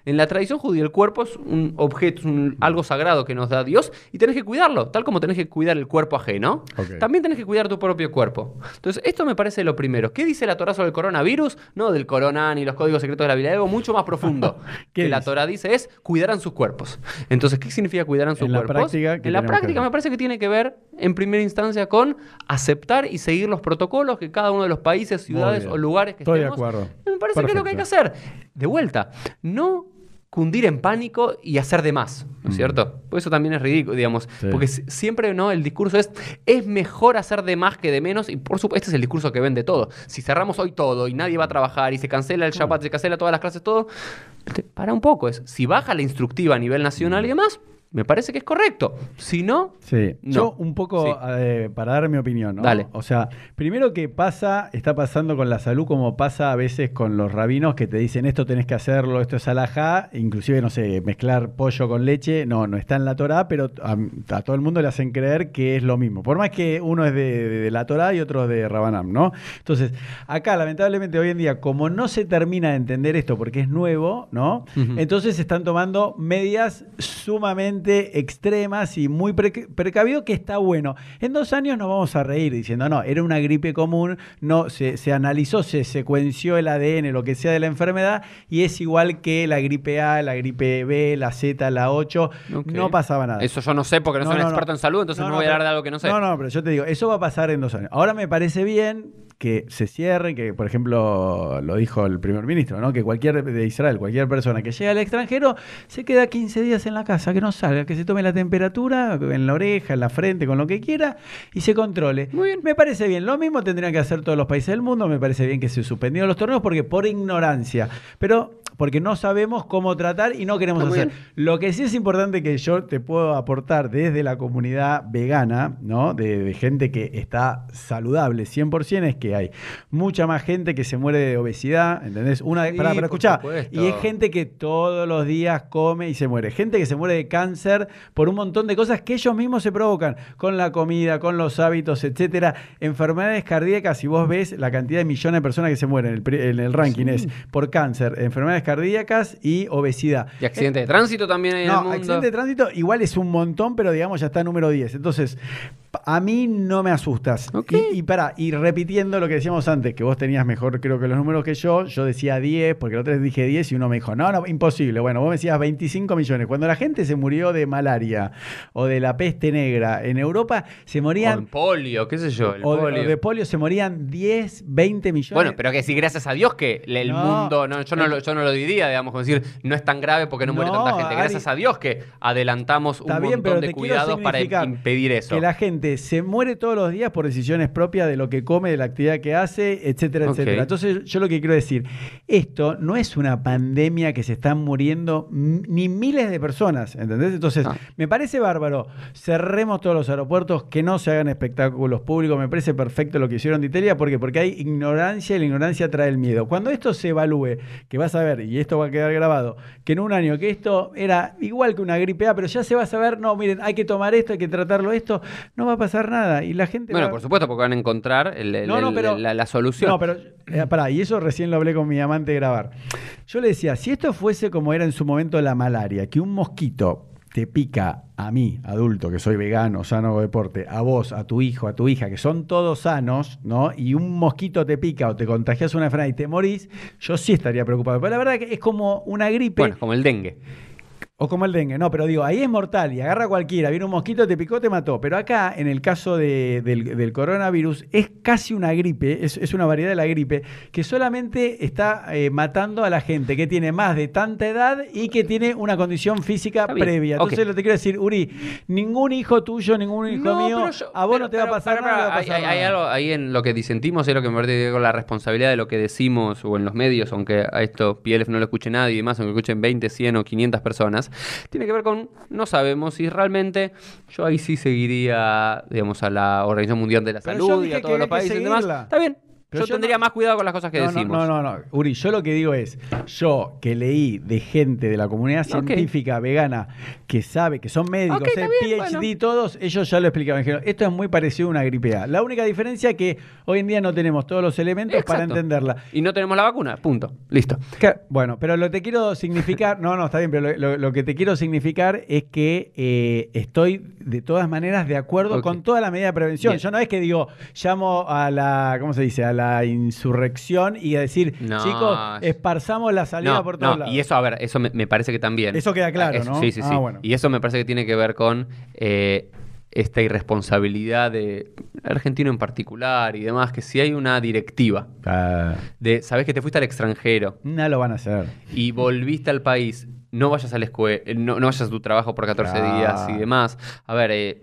En la tradición judía el cuerpo es un objeto, es un- algo sagrado que nos da Dios y tenés que cuidarlo, tal como tenés que cuidar el cuerpo ajeno. También tenés que cuidar tu propio cuerpo. Entonces, esto me parece lo primero. ¿Qué dice la Torá sobre el coronavirus? No del corona ni los códigos secretos de la Biblia, algo mucho más profundo. ¿Qué que la? Torá dice es cuidarán sus cuerpos. Entonces, ¿qué significa cuidarán sus En la cuerpos? práctica, ¿qué en la práctica me parece que tiene que ver, en primera instancia, con aceptar y seguir los protocolos que cada uno de los países, ciudades o lugares que Estoy de acuerdo. me parece que es lo que hay que hacer. De vuelta, no cundir en pánico y hacer de más, ¿no es Mm. cierto? Pues eso también es ridículo, digamos, Sí. porque si- siempre no el discurso es es mejor hacer de más que de menos y por supuesto este es el discurso que vende todo. Si cerramos hoy todo y nadie va a trabajar y se cancela el Shabbat, se cancela todas las clases, todo, para un poco es si baja la instructiva a nivel nacional y demás, me parece que es correcto. Si no, Sí, No. yo un poco Sí. eh, para dar mi opinión, ¿no? Dale. O sea, primero que pasa, está pasando con la salud como pasa a veces con los rabinos que te dicen esto tenés que hacerlo, esto es alajá, inclusive, no sé, mezclar pollo con leche, no, no está en la Torá, pero a, a todo el mundo le hacen creer que es lo mismo. Por más que uno es de, de- de la Torá y otro de Rabanam, ¿no? Entonces, acá lamentablemente hoy en día, como no se termina de entender esto porque es nuevo, ¿no? Ujú. Entonces se están tomando medidas sumamente extremas y muy pre- precavido que está bueno. En dos años nos vamos a reír diciendo, no, era una gripe común, no, se, se analizó, se secuenció el ADN, lo que sea de la enfermedad, y es igual que la gripe A, la gripe B, la Z, la 8, Ok. no pasaba nada. eso yo no sé porque no, soy un experto en salud, entonces no, voy a hablar de algo que no sé. No, no, pero yo te digo, eso va a pasar en dos años. Ahora me parece bien que se cierren, que por ejemplo lo dijo el primer ministro, ¿no? Que cualquier de Israel, cualquier persona que llegue al extranjero se queda 15 días en la casa, que no salga, que se tome la temperatura en la oreja, en la frente, con lo que quiera y se controle. Muy bien. Me parece bien. Lo mismo tendrían que hacer todos los países del mundo. Me parece bien que se suspendieron los torneos porque por ignorancia, pero porque no sabemos cómo tratar y no queremos Está hacer. Lo que sí es importante que yo te puedo aportar desde la comunidad vegana, ¿no? De, de gente que está saludable 100%, es que hay mucha más gente que se muere de obesidad, ¿entendés? Una de, Sí, por escuchá, supuesto. y es gente que todos los días come y se muere. Gente que se muere de cáncer por un montón de cosas que ellos mismos se provocan, con la comida, con los hábitos, etcétera. Enfermedades cardíacas, si vos ves la cantidad de millones de personas que se mueren, el, en el ranking es por cáncer, enfermedades cardíacas y obesidad. Y accidente de tránsito también hay en el mundo. accidente de tránsito igual es un montón, pero digamos ya está número 10. Entonces, a mí no me asustas. Y, y para, y repitiendo lo que decíamos antes, que vos tenías mejor creo que los números que yo, yo decía 10, porque la otra vez dije 10 y uno me dijo, no, no, imposible. Bueno, vos me decías 25 millones. Cuando la gente se murió de malaria o de la peste negra en Europa, se O morían... polio, qué sé yo, el O de, polio. o de polio se morían 10, 20 millones. Bueno, pero que si gracias a Dios que el No. mundo, no, yo, no lo, yo no lo diría, digamos, como decir, no es tan grave porque no, muere No, tanta gente. Ari- Gracias a Dios que adelantamos un montón de cuidados para impedir eso. Que la gente gente se muere todos los días por decisiones propias de lo que come, de la actividad que hace, etcétera, etcétera. Entonces, yo lo que quiero decir, esto no es una pandemia que se están muriendo ni miles de personas, ¿entendés? Entonces, Ah. me parece bárbaro. Cerremos todos los aeropuertos, que no se hagan espectáculos públicos. Me parece perfecto lo que hicieron de Italia. ¿Por qué? Porque hay ignorancia y la ignorancia trae el miedo. Cuando esto se evalúe, que vas a ver, y esto va a quedar grabado, que en un año que esto era igual que una gripe A, pero ya se va a saber, no, miren, hay que tomar esto, hay que tratarlo esto, no va a pasar nada. Y la gente Bueno, va- por supuesto, porque van a encontrar el- el- No, no, el- pero- la, la solución. no, pero eh, pará, y eso recién lo hablé con mi amante de grabar. Yo le decía, si esto fuese como era en su momento la malaria, que un mosquito te pica a mí, adulto, que soy vegano, sano hago deporte, a vos, a tu hijo, a tu hija, que son todos sanos, ¿no? Y un mosquito te pica o te contagias una enfermedad y te morís, yo sí estaría preocupado. Pero la verdad que es como una gripe. Bueno, como el dengue. O como el dengue, no, pero digo, ahí es mortal y agarra a cualquiera. Viene un mosquito, te picó, te mató. Pero acá, en el caso de- del, del coronavirus, es casi una gripe, es, es una variedad de la gripe, que solamente está eh, matando a la gente que tiene más de tanta edad y que tiene una condición física previa. Entonces, lo que te quiero decir, Uri, ningún hijo tuyo, ningún hijo mío, yo- a vos pero- no te va a pasar pero- nada. va a pasar hay- algo ahí en lo que disentimos, es lo que me parece con la responsabilidad de lo que decimos o en los medios, aunque a esto PLF no lo escuche nadie y demás, aunque lo escuchen 20, 100 o 500 personas, tiene que ver con no sabemos si realmente yo ahí sí seguiría, digamos, a la Organización Mundial de la Pero Salud y a todos los países y demás. Está bien. Pero yo, yo tendría no- más cuidado con las cosas que no, decimos. No, no, no. Uri, yo lo que digo es, yo que leí de gente de la comunidad científica vegana que sabe, que son médicos, eh, bien, PhD, bueno. todos, ellos ya lo explicaban. Dijeron, esto es muy parecido a una gripe A. La única diferencia es que hoy en día no tenemos todos los elementos para entenderla. Y no tenemos la vacuna, punto. Listo. Que- Bueno, pero lo que te quiero significar, no, no, está bien, pero lo, lo- lo que te quiero significar es que eh, estoy de todas maneras de acuerdo con toda la medida de prevención. Bien. Yo no es que digo, llamo a la, ¿cómo se dice? A la insurrección y a decir, No, chicos, es- esparzamos la salida No, por todos no, lados. y eso, a ver, eso me, me parece que también. Eso queda claro, Eso, ¿no? Sí, sí, Ah, sí. bueno. Y eso me parece que tiene que ver con eh, esta irresponsabilidad de argentino en particular y demás, que si hay una directiva Ah, de, sabes que te fuiste al extranjero no lo van a hacer. y volviste al país, no vayas a la escuela, no, no vayas a tu trabajo por 14 Claro. días y demás. A ver, eh,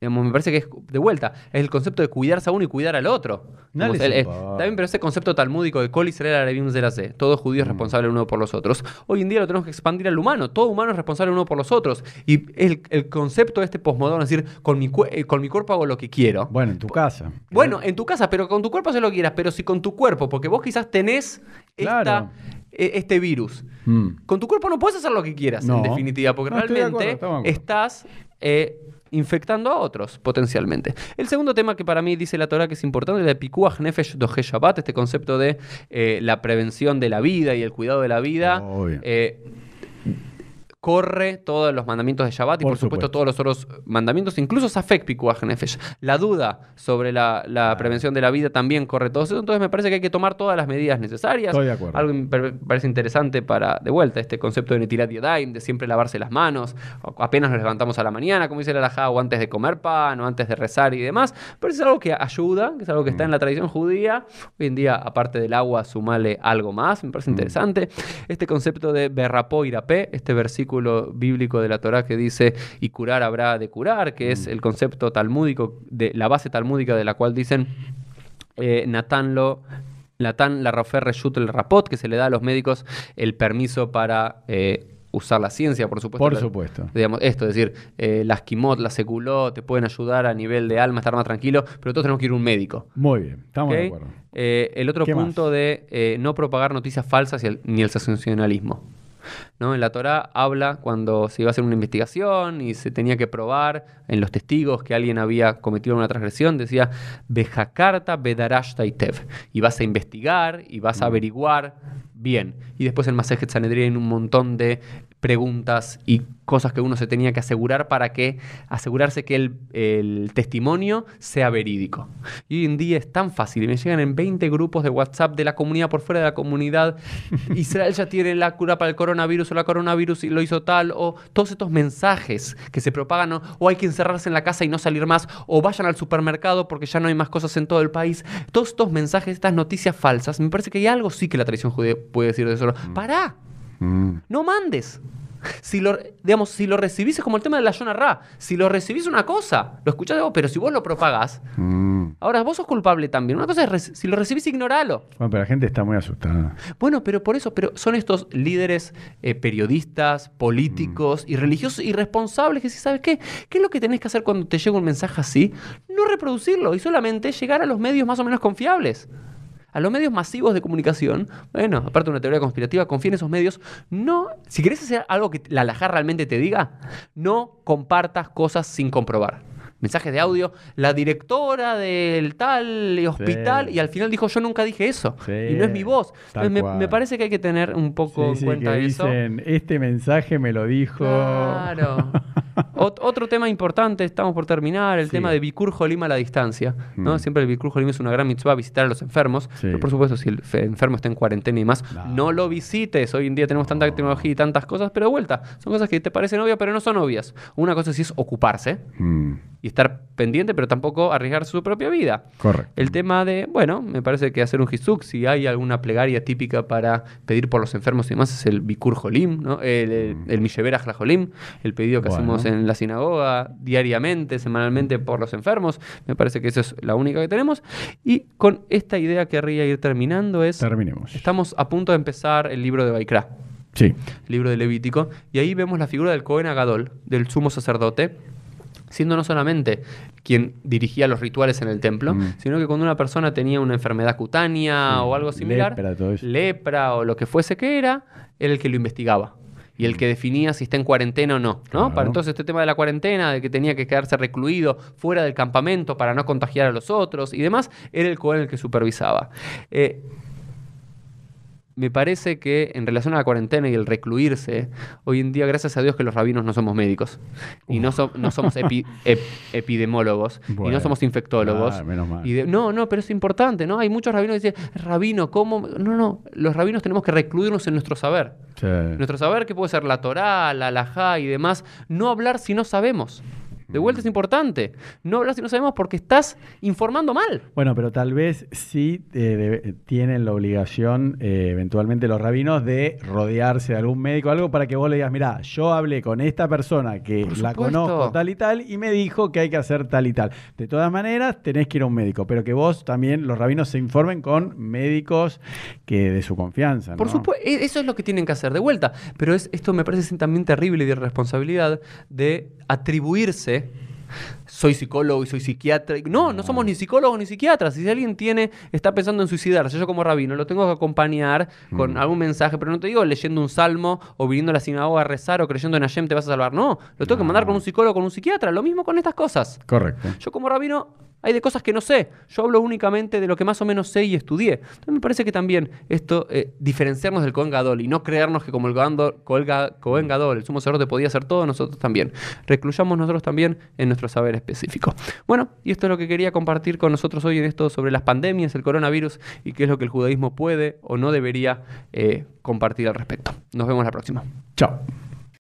digamos, me parece que es, de vuelta, es el concepto de cuidarse a uno y cuidar al otro. No Digamos, eh, está bien, pero ese concepto talmúdico de la de la C, todo judío es Mm. responsable uno por los otros. Hoy en día lo tenemos que expandir al humano, todo humano es responsable uno por los otros. Y el, el concepto de este posmoderno es decir, con mi, eh, con mi cuerpo hago lo que quiero. Bueno, en tu casa. Bueno, en tu casa, pero con tu cuerpo haz lo que quieras, pero si con tu cuerpo, porque vos quizás tenés esta- Claro. e- este virus. Mm. Con tu cuerpo no puedes hacer lo que quieras, No. en definitiva, porque No, realmente de acuerdo. estás eh, infectando a otros, potencialmente. El segundo tema que para mí dice la Torah que es importante es el de Pikuach Nefesh Dohe Shabbat, este concepto de eh, la prevención de la vida y el cuidado de la vida. Obvio. Corre todos los mandamientos de Shabbat y Por por supuesto supuesto. todos los otros mandamientos, incluso Safek Pikuach Nefesh. La duda sobre la, la prevención de la vida también corre todo eso. Entonces me parece que hay que tomar todas las medidas necesarias. Estoy de acuerdo. Algo me parece interesante para, de vuelta, este concepto de Netilat Yadayim, de siempre lavarse las manos, apenas nos levantamos a la mañana, como dice la Alajá, o antes de comer pan, o antes de rezar y demás. Pero es algo que ayuda, que es algo que Mm. está en la tradición judía. Hoy en día, aparte del agua, sumale algo más, me Mm. parece interesante. Este concepto de Berrapó Irapé, este versículo bíblico de la Torá que dice, y curar habrá de curar, que Mm. es el concepto talmúdico, de la base talmúdica de la cual dicen eh, Natán lo. Natán la Rofer Reshut el Rapot, que se le da a los médicos el permiso para eh, usar la ciencia, por supuesto. Por supuesto. Digamos, esto, es decir, eh, las quimot, las seculot, te pueden ayudar a nivel de alma, estar más tranquilo, pero todos tenemos que ir a un médico. Muy bien, estamos de acuerdo. Eh, el otro ¿Qué punto más? de no propagar noticias falsas y el- ni el sensacionalismo. ¿No? En la Torá habla cuando se iba a hacer una investigación y se tenía que probar en los testigos que alguien había cometido una transgresión, decía Bejakarta Bedarash Taitev. Y vas a investigar y vas a Mm. averiguar bien. Y después en Masejet Sanedrín un montón de preguntas y cosas que uno se tenía que asegurar para que asegurarse que el, el testimonio sea verídico. Y hoy en día es tan fácil, y me llegan en 20 grupos de WhatsApp de la comunidad por fuera de la comunidad. Israel ya tiene la cura para el coronavirus o la coronavirus y lo hizo tal, o todos estos mensajes que se propagan, o, o hay que encerrarse en la casa y no salir más, o vayan al supermercado porque ya no hay más cosas en todo el país. Todos estos mensajes, estas noticias falsas, me parece que hay algo sí que la tradición judía puede decir de eso. ¡Pará! Mm. No mandes. Si lo, digamos, si lo recibís es como el tema de la Yona Ra. Si lo recibís una cosa, lo escuchás de vos, pero si vos lo propagás, Mm. ahora vos sos culpable también. Una cosa es, si lo recibís, ignoralo. Bueno, pero la gente está muy asustada. Bueno, pero por eso, pero son estos líderes eh, periodistas, políticos y religiosos irresponsables que si sabes qué, ¿qué es lo que tenés que hacer cuando te llega un mensaje así? No reproducirlo y solamente llegar a los medios más o menos confiables. A los medios masivos de comunicación, bueno, aparte de una teoría conspirativa, confía en esos medios. No, si querés hacer algo que la alajá realmente te diga, no compartas cosas sin comprobar. Mensajes de audio, la directora del tal hospital, Sí. y al final dijo, yo nunca dije eso. Sí, y no es mi voz. Entonces, me, parece que hay que tener un poco Sí, en cuenta que eso. dicen, este mensaje me lo dijo. Claro. Ot- otro tema importante, estamos por terminar, el tema de Bikur Jolim a la distancia. ¿no? Mm. Siempre el Bikur Jolim es una gran mitzvah visitar a los enfermos. Pero por supuesto, si el fe- enfermo está en cuarentena y más, No. no, lo visites. Hoy en día tenemos tanta tecnología y tantas cosas, pero de vuelta, son cosas que te parecen obvias, pero no son obvias. Una cosa sí es ocuparse Mm, y estar pendiente, pero tampoco arriesgar su propia vida. correcto. El tema de, bueno, me parece que hacer un hizuk, si hay alguna plegaria típica para pedir por los enfermos y demás, es el Bikur Jolim, ¿no? el, el, el Misheber Ajla Jolim, el pedido que Bueno. hacemos en la sinagoga diariamente, semanalmente por los enfermos. Me parece que esa es la única que tenemos. Y con esta idea querría ir terminando es, Terminemos. estamos a punto de empezar el libro de Baikra, Sí. el libro de Levítico, y ahí vemos la figura del Cohen Agadol, del sumo sacerdote, siendo no solamente quien dirigía los rituales en el templo, Mm. sino que cuando una persona tenía una enfermedad cutánea Sí, o algo similar, lepra, todo eso. lepra o lo que fuese que era, era el que lo investigaba. Y el que definía si está en cuarentena o no, ¿no? Claro. Para entonces este tema de la cuarentena, de que tenía que quedarse recluido fuera del campamento para no contagiar a los otros y demás, era el Cohen el que supervisaba. Eh, me parece que en relación a la cuarentena y el recluirse, hoy en día, gracias a Dios que los rabinos no somos médicos y no, so- no somos epi- ep- epidemólogos y no somos infectólogos. Ah, menos mal. Y de- no, no, pero es importante, ¿no? Hay muchos rabinos que dicen, rabino, ¿cómo? No, no, los rabinos tenemos que recluirnos en nuestro saber. Sí. Nuestro saber que puede ser la Torá, la Alajá y demás. No hablar si no sabemos. De vuelta es importante. No hablar si no sabemos porque estás informando mal. Bueno, pero tal vez sí eh, tienen la obligación, eh, eventualmente los rabinos, de rodearse de algún médico o algo para que vos le digas, mira, yo hablé con esta persona que la conozco tal y tal y me dijo que hay que hacer tal y tal. De todas maneras, tenés que ir a un médico, pero que vos también, los rabinos, se informen con médicos que de su confianza. Por supuesto, eso es lo que tienen que hacer de vuelta. Pero es, esto me parece también terrible y de irresponsabilidad de atribuirse. Soy psicólogo y soy psiquiatra. No, no somos ni psicólogos ni psiquiatras. Si alguien tiene, está pensando en suicidarse, yo como rabino lo tengo que acompañar con Mm. algún mensaje, pero no te digo leyendo un salmo o viniendo a la sinagoga a rezar o creyendo en Hashem te vas a salvar. No, lo tengo que mandar con un psicólogo, con un psiquiatra. Lo mismo con estas cosas. Correcto. Yo como rabino hay de cosas que no sé. Yo hablo únicamente de lo que más o menos sé y estudié. Entonces me parece que también esto, eh, diferenciarnos del Cohen Gadol y no creernos que como el Cohen Gadol- el sumo sacerdote, podía hacer todo, nosotros también. Recluyamos nosotros también en nuestro saber específico. Bueno, y esto es lo que quería compartir con nosotros hoy en esto sobre las pandemias, el coronavirus y qué es lo que el judaísmo puede o no debería eh, compartir al respecto. Nos vemos la próxima. Chao.